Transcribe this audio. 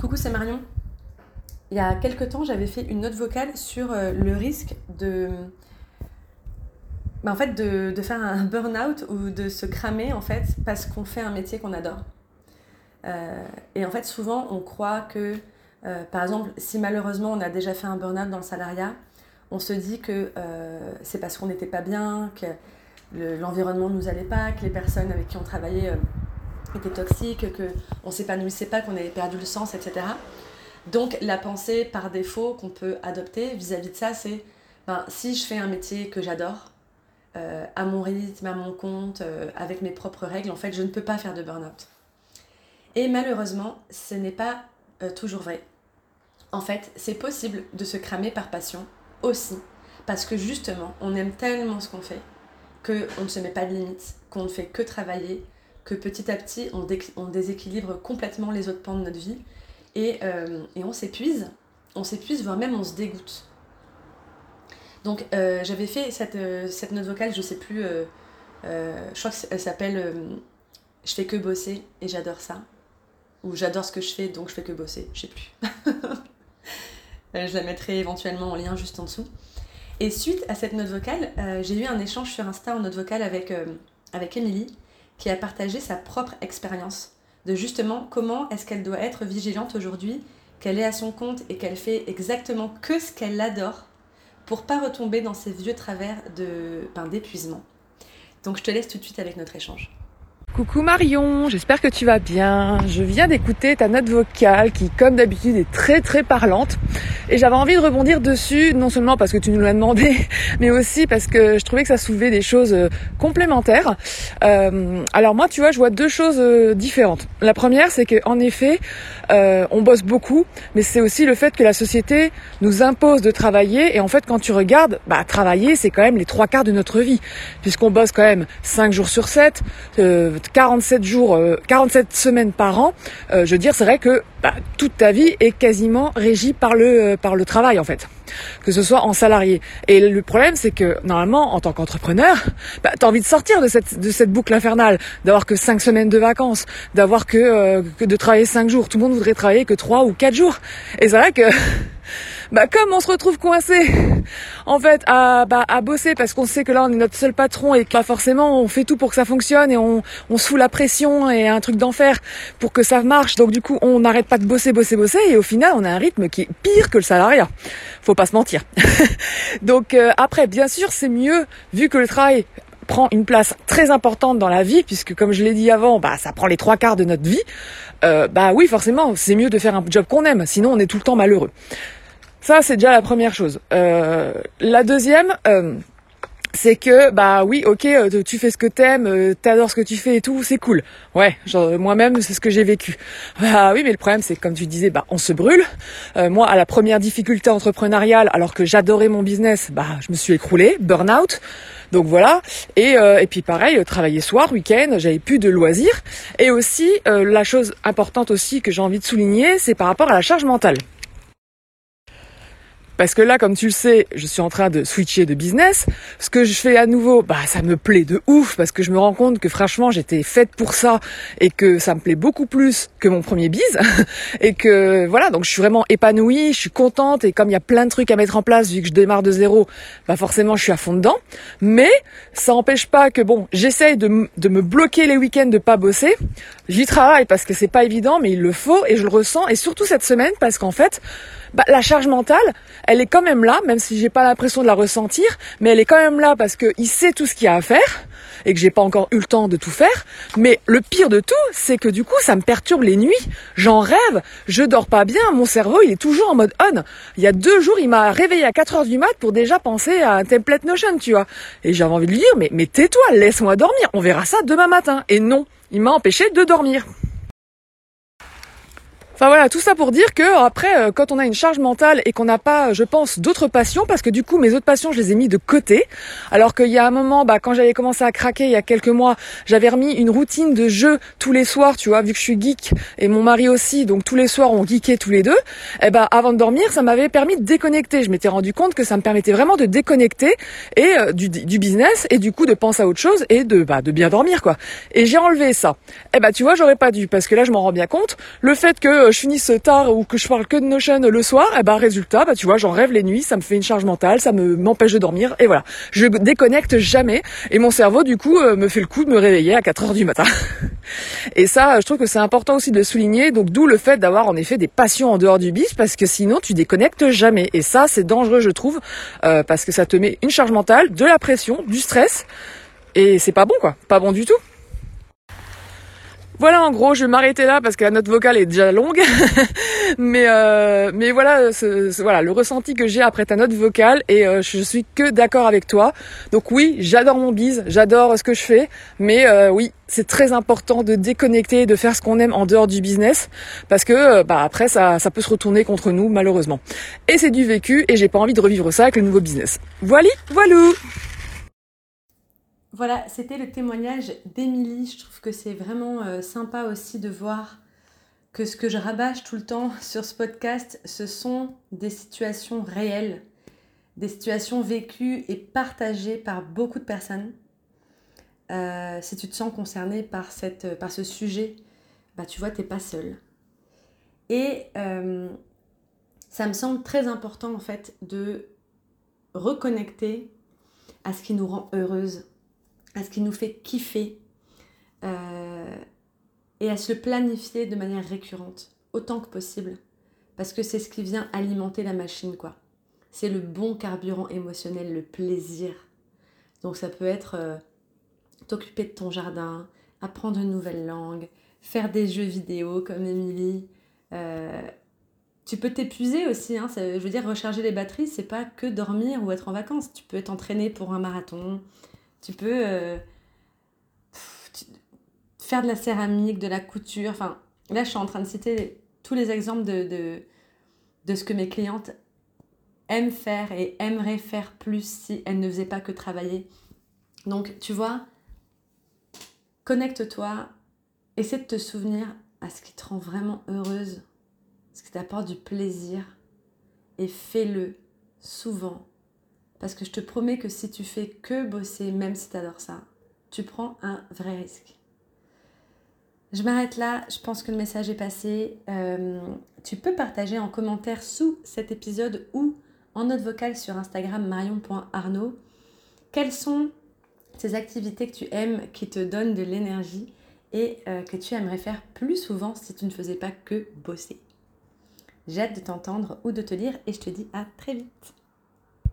Coucou, c'est Marion. Il y a quelques temps, j'avais fait une note vocale sur euh, le risque de, bah, de faire un burn-out ou de se cramer en fait parce qu'on fait un métier qu'on adore. Euh, et en fait, souvent, on croit que, euh, par exemple, si malheureusement on a déjà fait un burn-out dans le salariat, on se dit que c'est parce qu'on n'était pas bien, que l'environnement ne nous allait pas, que les personnes avec qui on travaillait était toxique, qu'on ne s'épanouissait pas, qu'on avait perdu le sens, etc. Donc la pensée par défaut qu'on peut adopter vis-à-vis de ça, c'est ben, si je fais un métier que j'adore, euh, à mon rythme, à mon compte, euh, avec mes propres règles, en fait, je ne peux pas faire de burn-out. Et malheureusement, ce n'est pas euh, toujours vrai. En fait, c'est possible de se cramer par passion aussi, parce que justement, on aime tellement ce qu'on fait qu'on ne se met pas de limites, qu'on ne fait que travailler, petit à petit, on, déséquilibre complètement les autres pans de notre vie et, euh, on s'épuise, on s'épuise, voire même on se dégoûte. Donc euh, j'avais fait cette, euh, cette, note vocale, je sais plus, je crois qu'elle s'appelle Je fais que bosser et j'adore ça. Ou j'adore ce que je fais donc je fais que bosser, je sais plus. je la mettrai éventuellement en lien juste en dessous. Et suite à cette note vocale, j'ai eu un échange sur Insta en note vocale avec, avec Émilie qui a partagé sa propre expérience de justement comment est-ce qu'elle doit être vigilante aujourd'hui, qu'elle est à son compte et qu'elle fait exactement que ce qu'elle adore pour pas retomber dans ces vieux travers de ben, d'épuisement. Donc je te laisse tout de suite avec notre échange. Coucou Marion, j'espère que tu vas bien. Je viens d'écouter ta note vocale qui, comme d'habitude, est très très parlante. Et j'avais envie de rebondir dessus, non seulement parce que tu nous l'as demandé, mais aussi parce que je trouvais que ça soulevait des choses euh, complémentaires. Euh, alors moi, tu vois, je vois deux choses euh, différentes. La première, c'est qu'en effet, on bosse beaucoup, mais c'est aussi le fait que la société nous impose de travailler. Et en fait, quand tu regardes, bah, travailler, c'est quand même les trois quarts de notre vie, puisqu'on bosse quand même 5 jours sur 7, 47 jours, 47 semaines par an. je veux dire, c'est vrai que bah, toute ta vie est quasiment régie par le par le travail en fait, que ce soit en salarié. Et le problème c'est que normalement en tant qu'entrepreneur, bah, tu envie de sortir de cette de cette boucle infernale, d'avoir que cinq semaines de vacances, d'avoir que, euh, que de travailler cinq jours. Tout le monde voudrait travailler que trois ou quatre jours. Et c'est vrai que bah comme on se retrouve coincé en fait à, bah, à bosser parce qu'on sait que là on est notre seul patron et que bah, forcément on fait tout pour que ça fonctionne et on, on se fout la pression et un truc d'enfer pour que ça marche. Donc du coup on n'arrête pas de bosser bosser bosser et au final on a un rythme qui est pire que le salariat. Faut pas se mentir. Donc euh, après bien sûr c'est mieux vu que le travail prend une place très importante dans la vie puisque comme je l'ai dit avant bah ça prend les trois quarts de notre vie. Euh, bah oui forcément c'est mieux de faire un job qu'on aime sinon on est tout le temps malheureux ça, c'est déjà la première chose. Euh, la deuxième, euh, c'est que bah oui, ok, euh, tu fais ce que t'aimes, euh, t'adores ce que tu fais et tout, c'est cool. Ouais, genre moi-même, c'est ce que j'ai vécu. Bah oui, mais le problème, c'est que comme tu disais, bah on se brûle. moi, à la première difficulté entrepreneuriale, alors que j'adorais mon business, bah je me suis écroulée, burn-out. Donc voilà. Et, et puis pareil, travailler soir, week-end, j'avais plus de loisirs. Et aussi, la chose importante aussi que j'ai envie de souligner, c'est par rapport à la charge mentale. Parce que là, comme tu le sais, je suis en train de switcher de business. Ce que je fais à nouveau, bah, ça me plaît de ouf parce que je me rends compte que franchement, j'étais faite pour ça et que ça me plaît beaucoup plus que mon premier bise. et que voilà, donc je suis vraiment épanouie, je suis contente et comme il y a plein de trucs à mettre en place vu que je démarre de zéro, bah forcément, je suis à fond dedans. Mais ça n'empêche pas que bon, j'essaye de, de me bloquer les week-ends de pas bosser. J'y travaille parce que c'est pas évident, mais il le faut et je le ressens et surtout cette semaine parce qu'en fait, bah, la charge mentale, elle est quand même là, même si j'ai pas l'impression de la ressentir, mais elle est quand même là parce qu'il sait tout ce qu'il y a à faire et que j'ai pas encore eu le temps de tout faire. Mais le pire de tout, c'est que du coup, ça me perturbe les nuits. J'en rêve, je dors pas bien, mon cerveau, il est toujours en mode on. Il y a deux jours, il m'a réveillé à 4 heures du mat pour déjà penser à un template Notion, tu vois. Et j'avais envie de lui dire, mais, mais tais-toi, laisse-moi dormir, on verra ça demain matin. Et non, il m'a empêché de dormir. Enfin voilà, tout ça pour dire que après, euh, quand on a une charge mentale et qu'on n'a pas, je pense, d'autres passions, parce que du coup mes autres passions, je les ai mis de côté. Alors qu'il y a un moment, bah, quand j'avais commencé à craquer il y a quelques mois, j'avais remis une routine de jeu tous les soirs, tu vois, vu que je suis geek et mon mari aussi, donc tous les soirs on geekait tous les deux. Et eh ben avant de dormir, ça m'avait permis de déconnecter. Je m'étais rendu compte que ça me permettait vraiment de déconnecter et euh, du, du, business et du coup de penser à autre chose et de bah, de bien dormir quoi. Et j'ai enlevé ça. Et eh ben tu vois, j'aurais pas dû parce que là je m'en rends bien compte. Le fait que je finisse tard ou que je parle que de Notion le soir, et eh ben résultat, bah tu vois, j'en rêve les nuits, ça me fait une charge mentale, ça me m'empêche de dormir et voilà. Je déconnecte jamais et mon cerveau du coup me fait le coup de me réveiller à 4 heures du matin. et ça, je trouve que c'est important aussi de le souligner. Donc d'où le fait d'avoir en effet des passions en dehors du bis parce que sinon tu déconnectes jamais. Et ça, c'est dangereux, je trouve, parce que ça te met une charge mentale, de la pression, du stress. Et c'est pas bon quoi, pas bon du tout. Voilà, en gros, je vais m'arrêter là parce que la note vocale est déjà longue. mais euh, mais voilà, voilà le ressenti que j'ai après ta note vocale et euh, je suis que d'accord avec toi. Donc oui, j'adore mon bise, j'adore ce que je fais, mais euh, oui, c'est très important de déconnecter, de faire ce qu'on aime en dehors du business parce que bah après ça ça peut se retourner contre nous malheureusement. Et c'est du vécu et j'ai pas envie de revivre ça avec le nouveau business. Voilà, voilou. Voilà, c'était le témoignage d'Émilie. Je trouve que c'est vraiment euh, sympa aussi de voir que ce que je rabâche tout le temps sur ce podcast, ce sont des situations réelles, des situations vécues et partagées par beaucoup de personnes. Euh, si tu te sens concerné par, par ce sujet, bah, tu vois, tu n'es pas seul. Et euh, ça me semble très important en fait de reconnecter à ce qui nous rend heureuse à ce qui nous fait kiffer euh, et à se planifier de manière récurrente, autant que possible. Parce que c'est ce qui vient alimenter la machine, quoi. C'est le bon carburant émotionnel, le plaisir. Donc ça peut être euh, t'occuper de ton jardin, apprendre une nouvelle langue, faire des jeux vidéo comme Émilie. Euh, tu peux t'épuiser aussi, hein, je veux dire, recharger les batteries, c'est pas que dormir ou être en vacances. Tu peux t'entraîner pour un marathon, tu peux euh, faire de la céramique, de la couture. Enfin, là, je suis en train de citer tous les exemples de, de, ce que mes clientes aiment faire et aimeraient faire plus si elles ne faisaient pas que travailler. Donc, tu vois, connecte-toi, essaie de te souvenir à ce qui te rend vraiment heureuse, ce qui t'apporte du plaisir, et fais-le souvent parce que je te promets que si tu fais que bosser, même si tu adores ça, tu prends un vrai risque. Je m'arrête là, je pense que le message est passé. Euh, tu peux partager en commentaire sous cet épisode ou en note vocale sur Instagram marion.arnaud quelles sont ces activités que tu aimes, qui te donnent de l'énergie et euh, que tu aimerais faire plus souvent si tu ne faisais pas que bosser? J'ai hâte de t'entendre ou de te lire et je te dis à très vite.